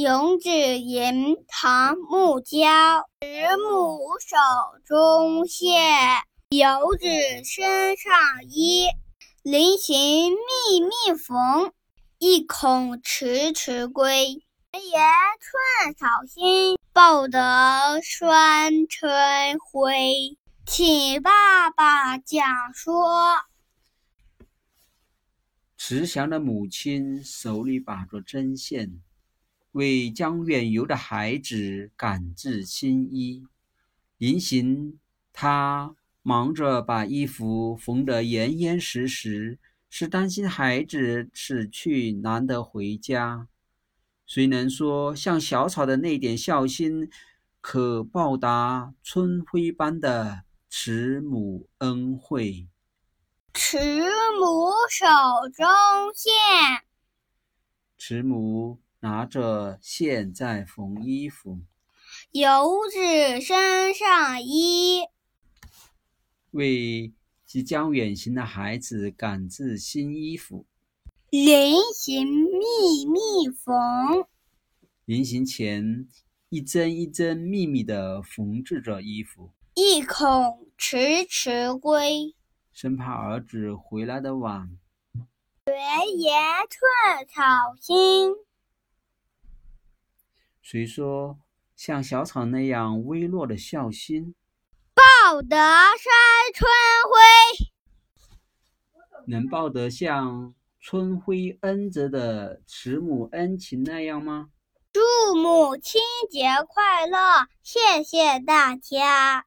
游子吟唐孟郊。慈母手中线，游子身上衣。临行密密缝，意恐迟迟归。闲言寸草心，报得双春晖。请爸爸讲说。慈祥的母亲手里把着针线。为将远游的孩子赶制新衣，临行他忙着把衣服缝得严严实实，是担心孩子此去难得回家。谁能说像小草的那点孝心，可报答春晖般的慈母恩惠？慈母手中线，慈母。拿着线在缝衣服，游子身上衣，为即将远行的孩子赶制新衣服。临行密密缝，临行前一针一针密密的缝制着衣服，意恐迟迟归，生怕儿子回来的晚。闲言寸草心。谁说像小草那样微弱的孝心，报得山春晖，能报得像春晖恩泽的慈母恩情那样吗？祝母亲节快乐！谢谢大家。